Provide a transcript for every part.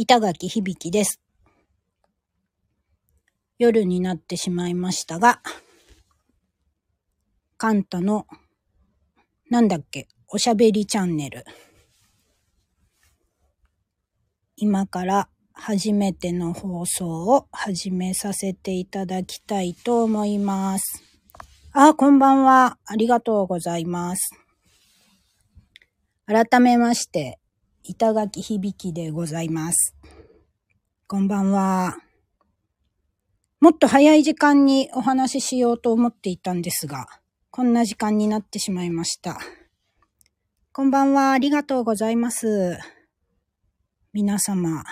板垣響です。夜になってしまいましたが、カンタの、なんだっけ、おしゃべりチャンネル。今から初めての放送を始めさせていただきたいと思います。あ、こんばんは。ありがとうございます。改めまして、板垣響でございます。こんばんは。もっと早い時間にお話ししようと思っていたんですが、こんな時間になってしまいました。こんばんは。ありがとうございます。皆様。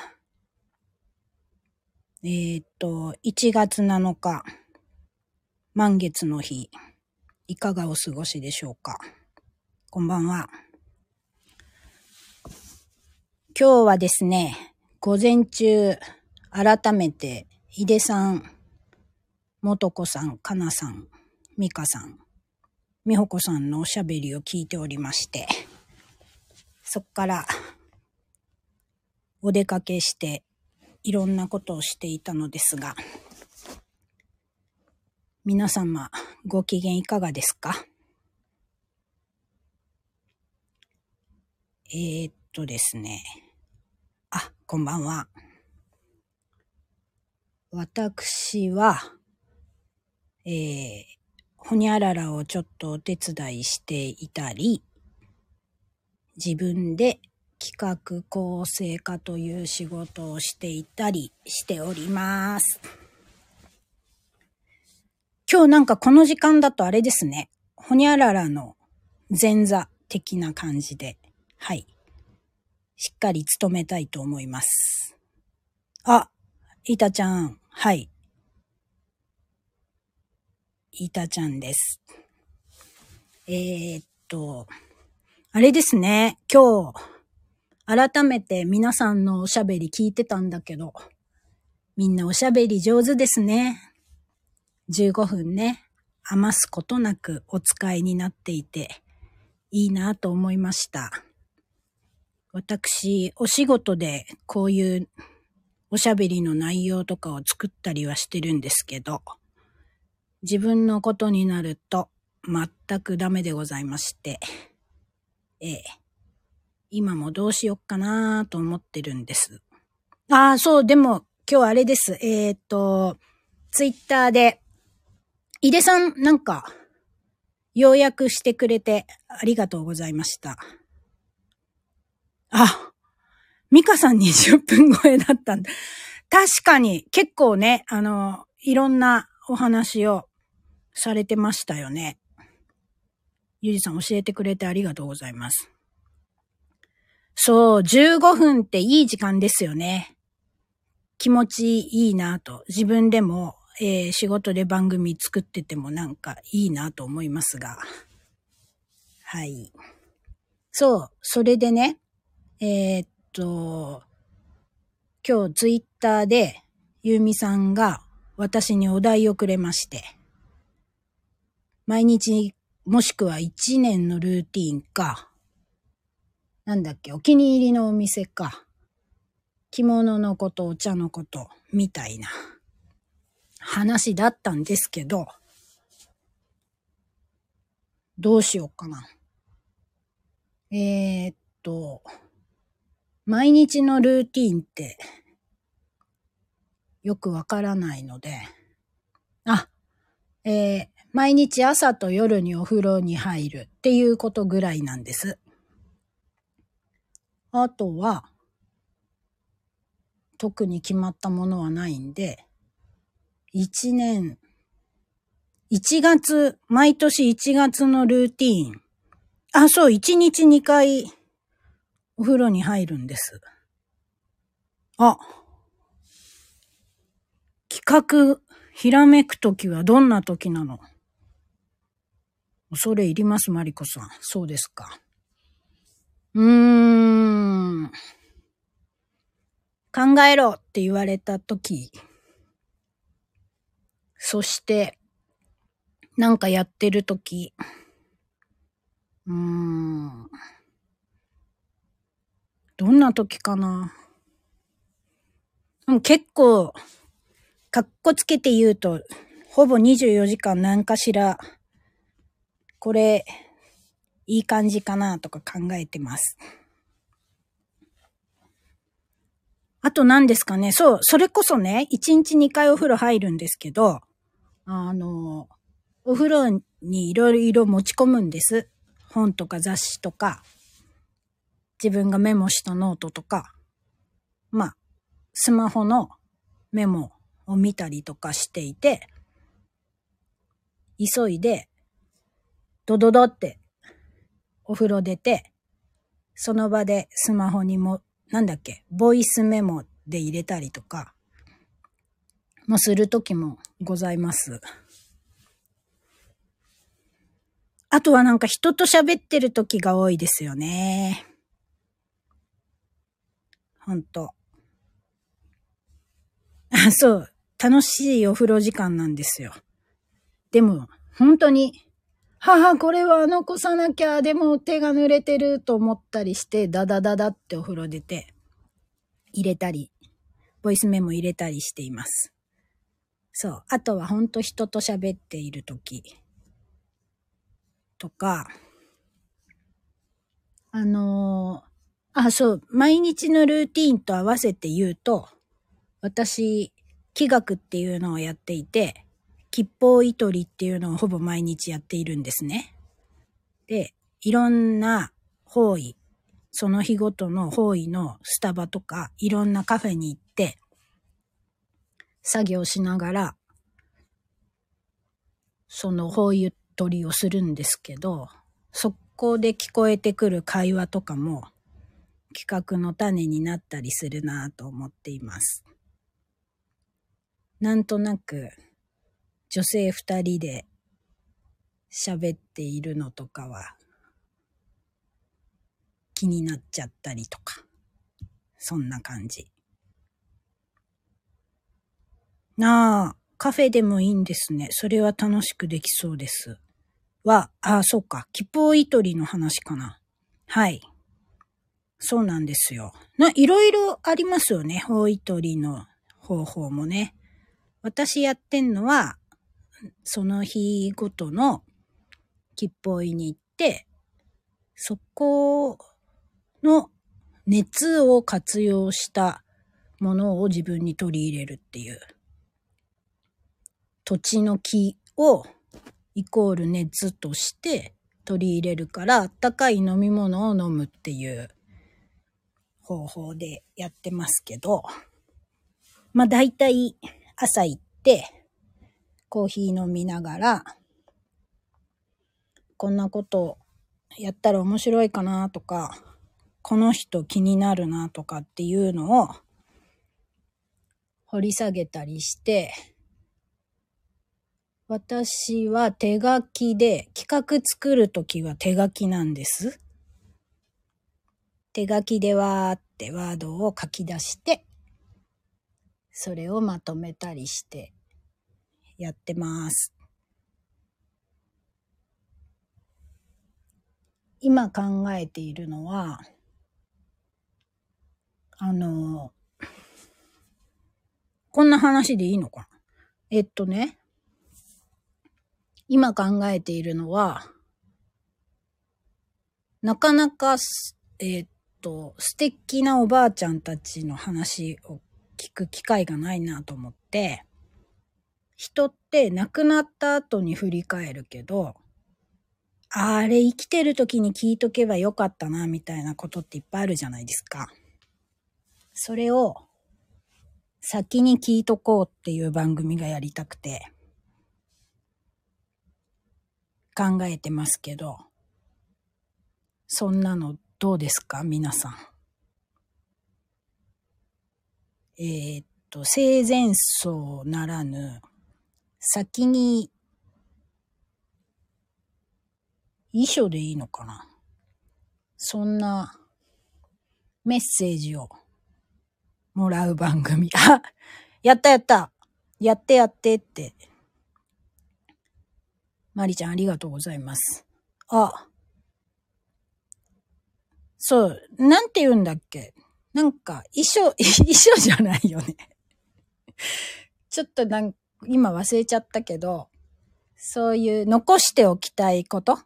えー、っと、1月7日、満月の日、いかがお過ごしでしょうか。こんばんは。今日はですね、午前中、改めて、井出さん、元子さん、かなさん、美香さん、美穂子さんのおしゃべりを聞いておりまして、そっから、お出かけして、いろんなことをしていたのですが、皆様、ご機嫌いかがですか？えー、っとですね。あ、こんばんは。私は、えー、ほにゃららをちょっとお手伝いしていたり、自分で企画構成家という仕事をしていたりしております。今日なんかこの時間だとあれですね。ほにゃららの前座的な感じで、はい。しっかり務めたいと思います。あ、いたちゃん、はい。いたちゃんです。えー、っと、あれですね、今日、改めて皆さんのおしゃべり聞いてたんだけど、みんなおしゃべり上手ですね。15分ね、余すことなくお使いになっていて、いいなと思いました。私、お仕事でこういうおしゃべりの内容とかを作ったりはしてるんですけど、自分のことになると全くダメでございまして、ええ、今もどうしよっかなと思ってるんです。ああ、そう、でも今日あれです。えー、っと、ツイッターで、井出さんなんか、要約してくれてありがとうございました。あ、ミカさん20分超えだったんだ。確かに結構ね、あの、いろんなお話をされてましたよね。ゆりさん教えてくれてありがとうございます。そう、15分っていい時間ですよね。気持ちいいなと。自分でも、えー、仕事で番組作っててもなんかいいなと思いますが。はい。そう、それでね、えー、っと、今日ツイッターでゆうみさんが私にお題をくれまして、毎日もしくは一年のルーティンか、なんだっけ、お気に入りのお店か、着物のこと、お茶のこと、みたいな話だったんですけど、どうしようかな。えー、っと、毎日のルーティンってよくわからないので、あ、えー、毎日朝と夜にお風呂に入るっていうことぐらいなんです。あとは、特に決まったものはないんで、一年、一月、毎年一月のルーティーン。あ、そう、一日二回お風呂に入るんです。あ、企画、ひらめくときはどんなときなの？恐れ入ります、マリコさん。そうですか。うーん。考えろって言われたとき、そして、なんかやってるとき、うーん。どんな時かなうん結構、かっこつけて言うと、ほぼ24時間何かしら、これ、いい感じかなとか考えてます。あと何ですかね。そう、それこそね、1日2回お風呂入るんですけど、あの、お風呂にいろいろ持ち込むんです。本とか雑誌とか、自分がメモしたノートとか、まあ、スマホのメモを見たりとかしていて、急いで、ドドドってお風呂出て、その場でスマホにも、なんだっけ、ボイスメモで入れたりとか、もするときもございます。あとはなんか人と喋ってるときが多いですよね。ほんと。あそう。楽しいお風呂時間なんですよ。でも、本当に、母、これは残さなきゃ、でも手が濡れてると思ったりして、ダダダダってお風呂出て、入れたり、ボイスメモ入れたりしています。そう。あとは本当人と喋っているときとか、あのーあ、そう、毎日のルーティンと合わせて言うと、私、気学っていうのをやっていて、吉報糸りっていうのをほぼ毎日やっているんですね。で、いろんな方位、その日ごとの方位のスタバとか、いろんなカフェに行って、作業しながら、その方位取りをするんですけど、そこで聞こえてくる会話とかも、企画の種になったりするなぁと思っています。なんとなく、女性二人で喋っているのとかは、気になっちゃったりとか、そんな感じ。なあ、カフェでもいいんですね。それは楽しくできそうです。は、あ、そうか。吉報糸りの話かな。はい。そうなんですよ。いろいろありますよね。方位取りの方法もね。私やってんのは、その日ごとの吉報位に行って、そこの熱を活用したものを自分に取り入れるっていう。土地の木をイコール熱として取り入れるから、あったかい飲み物を飲むっていう方法でやってますけど、まあ大体朝行って、コーヒー飲みながら、こんなことやったら面白いかなとか、この人気になるなとかっていうのを掘り下げたりして、私は手書きで、企画作るときは手書きなんです。手書きでわーってワードを書き出して、それをまとめたりしてやってます。今考えているのは、あの、こんな話でいいのかえっとね、今考えているのは、なかなか、えっと、素敵なおばあちゃんたちの話を聞く機会がないなと思って、人って亡くなった後に振り返るけど、あれ生きてる時に聞いとけばよかったな、みたいなことっていっぱいあるじゃないですか。それを先に聞いとこうっていう番組がやりたくて、考えてますけど、そんなのどうですか？皆さん。えーっと、生前葬ならぬ、先に、遺書でいいのかな？そんなメッセージをもらう番組。あ、やったやったやってやってって。まりちゃんありがとうございます。あ、そう、なんて言うんだっけ？なんか、衣装、衣装じゃないよね。ちょっとなん今忘れちゃったけど、そういう残しておきたいこと？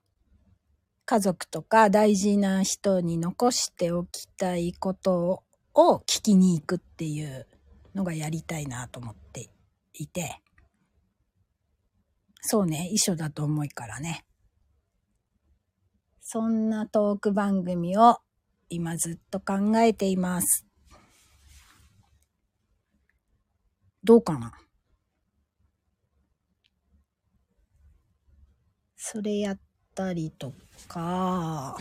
家族とか大事な人に残しておきたいことを聞きに行くっていうのがやりたいなと思っていて。そうね、一緒だと思いからね。そんなトーク番組を今ずっと考えています。どうかな？それやったりとか、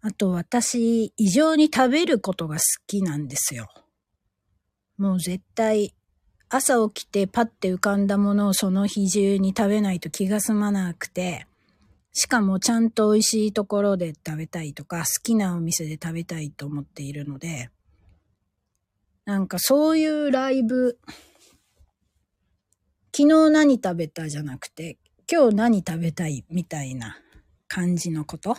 あと私、異常に食べることが好きなんですよ。もう絶対朝起きてパッて浮かんだものをその日中に食べないと気が済まなくて、しかもちゃんと美味しいところで食べたいとか、好きなお店で食べたいと思っているので、なんかそういうライブ、昨日何食べたじゃなくて、今日何食べたいみたいな感じのこと？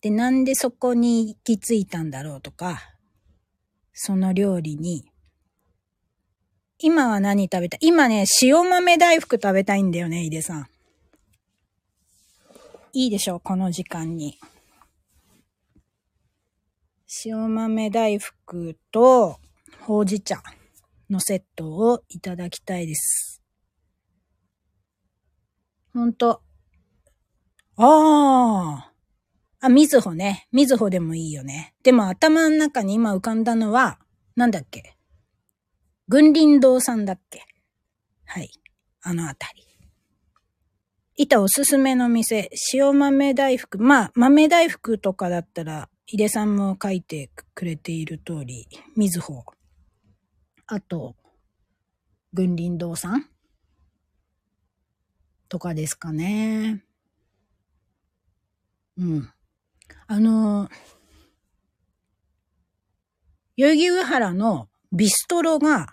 で、なんでそこに行き着いたんだろうとか、その料理に、今は何食べた？い今ね、塩豆大福食べたいんだよね、井出さん。いいでしょう、この時間に。塩豆大福とほうじ茶のセットをいただきたいです。ほんと。ああ。あ、みずほね。みずほでもいいよね。でも頭の中に今浮かんだのは、なんだっけ？軍林堂さんだっけ？はい。あのあたり。板おすすめの店、塩豆大福。まあ、豆大福とかだったら、井出さんも書いてくれている通り、みずほ。あと、軍林堂さん？とかですかね。うん。あの、代々木上原のビストロが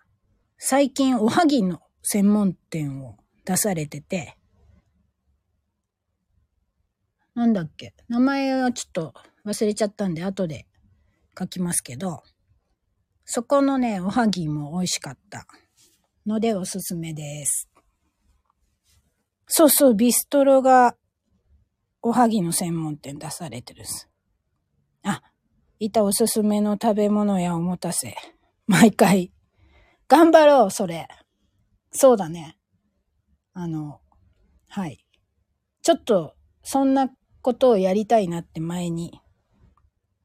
最近おはぎの専門店を出されてて、なんだっけ名前はちょっと忘れちゃったんで後で書きますけど、そこのね、おはぎも美味しかったのでおすすめです。そうそう、ビストロがおはぎの専門店出されてるす。あ、いたおすすめの食べ物やおもたせ。毎回。頑張ろう、それ。そうだね。あの、はい。ちょっと、そんなことをやりたいなって前に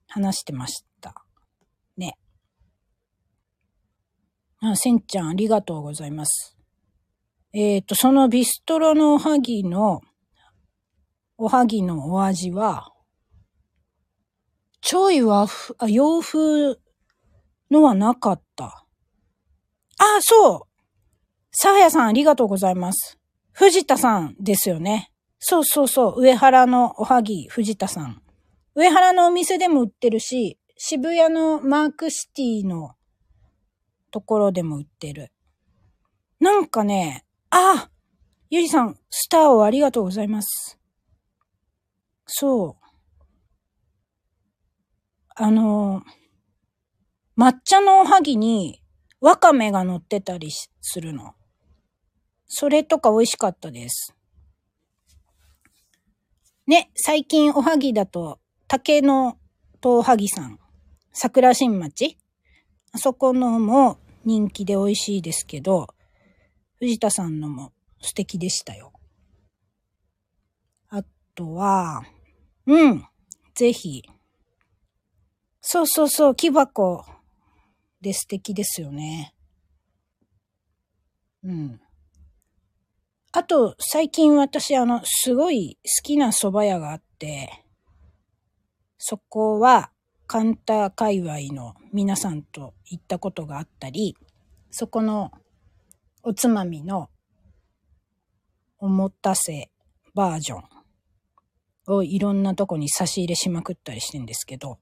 話してました。ね。あ、せんちゃん、ありがとうございます。えっ、ー、と、そのビストロのおはぎのおはぎのお味は、ちょい和風、あ、洋風のはなかった。あ、そうさあやさんありがとうございます。藤田さんですよね。そうそうそう。上原のおはぎ、藤田さん。上原のお店でも売ってるし、渋谷のマークシティのところでも売ってる。なんかね、あゆりさん、スターをありがとうございます。そう。あの、抹茶のおはぎにわかめが乗ってたりするの。それとか美味しかったです。ね、最近おはぎだと、竹のとおはぎさん、桜新町？あそこのも人気で美味しいですけど、藤田さんのも素敵でしたよ。あとは、うん。ぜひ。そうそうそう、木箱で素敵ですよね。うん。あと、最近私、あの、すごい好きな蕎麦屋があって、そこは、カンタ界隈の皆さんと行ったことがあったり、そこのおつまみのおもたせバージョンをいろんなとこに差し入れしまくったりしてんですけど、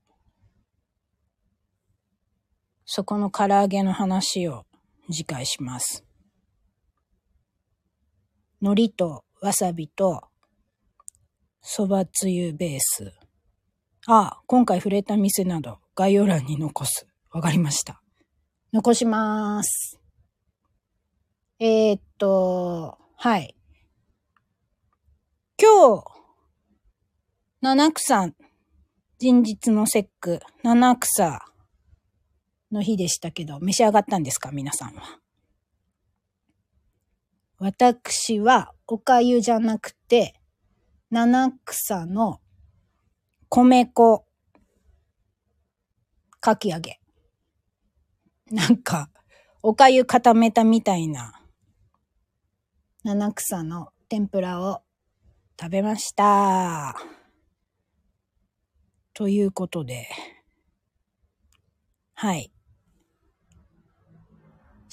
そこの唐揚げの話を次回します。海苔とわさびと蕎麦つゆベース。あ、今回触れた店など概要欄に残す。わかりました。残しまーす。えー、っと、はい。今日、七草、人日の節句、七草の日でしたけど、召し上がったんですか？皆さんは。私は、おかゆじゃなくて、七草の米粉かき揚げ。なんか、おかゆ固めたみたいな、七草の天ぷらを食べました。ということで、はい。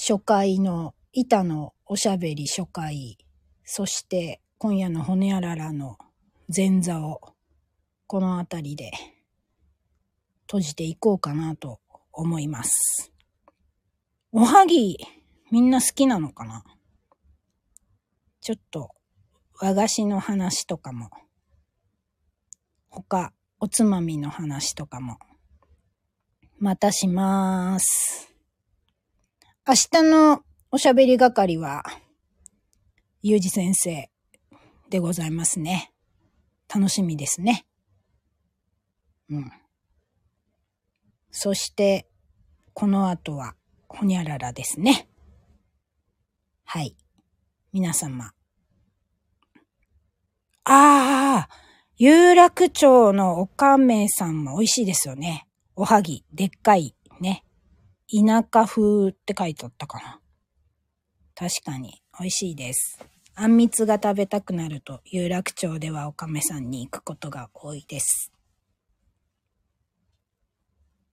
初回の板のおしゃべり初回、そして今夜の骨あららの前座をこのあたりで閉じていこうかなと思います。おはぎ、みんな好きなのかな？ちょっと和菓子の話とかも、他、おつまみの話とかも、またしまーす。明日のおしゃべり係は、ゆうじ先生でございますね。楽しみですね。うん。そして、この後は、ほにゃららですね。はい。皆様。ああ、有楽町のおかめさんも美味しいですよね。おはぎ、でっかい、ね。田舎風って書いてあったかな。確かに、美味しいです。あんみつが食べたくなると、有楽町ではおかめさんに行くことが多いです。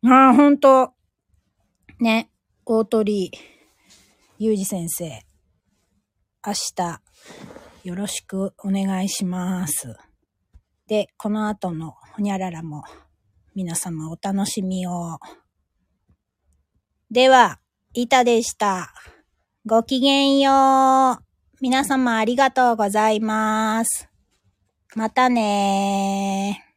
ああ、ほんと。ね、大鳥、ゆうじ先生。明日、よろしくお願いします。で、この後のほにゃららも、皆様お楽しみを。では、いたでした。ごきげんよう。皆様ありがとうございます。またねー。